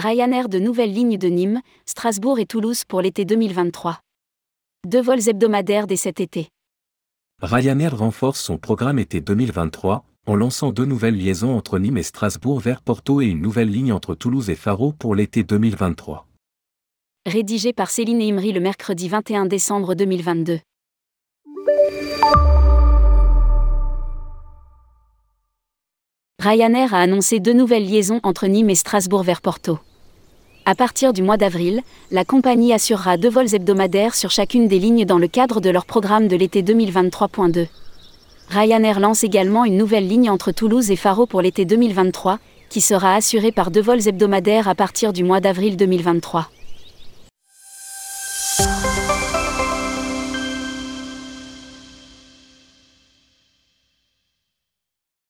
Ryanair de nouvelles lignes de Nîmes, Strasbourg et Toulouse pour l'été 2023. Deux vols hebdomadaires dès cet été. Ryanair renforce son programme été 2023 en lançant deux nouvelles liaisons entre Nîmes et Strasbourg vers Porto et une nouvelle ligne entre Toulouse et Faro pour l'été 2023. Rédigé par Céline Imri le mercredi 21 décembre 2022. Ryanair a annoncé deux nouvelles liaisons entre Nîmes et Strasbourg vers Porto. À partir du mois d'avril, la compagnie assurera deux vols hebdomadaires sur chacune des lignes dans le cadre de leur programme de l'été 2023.2. Ryanair lance également une nouvelle ligne entre Toulouse et Faro pour l'été 2023, qui sera assurée par deux vols hebdomadaires à partir du mois d'avril 2023.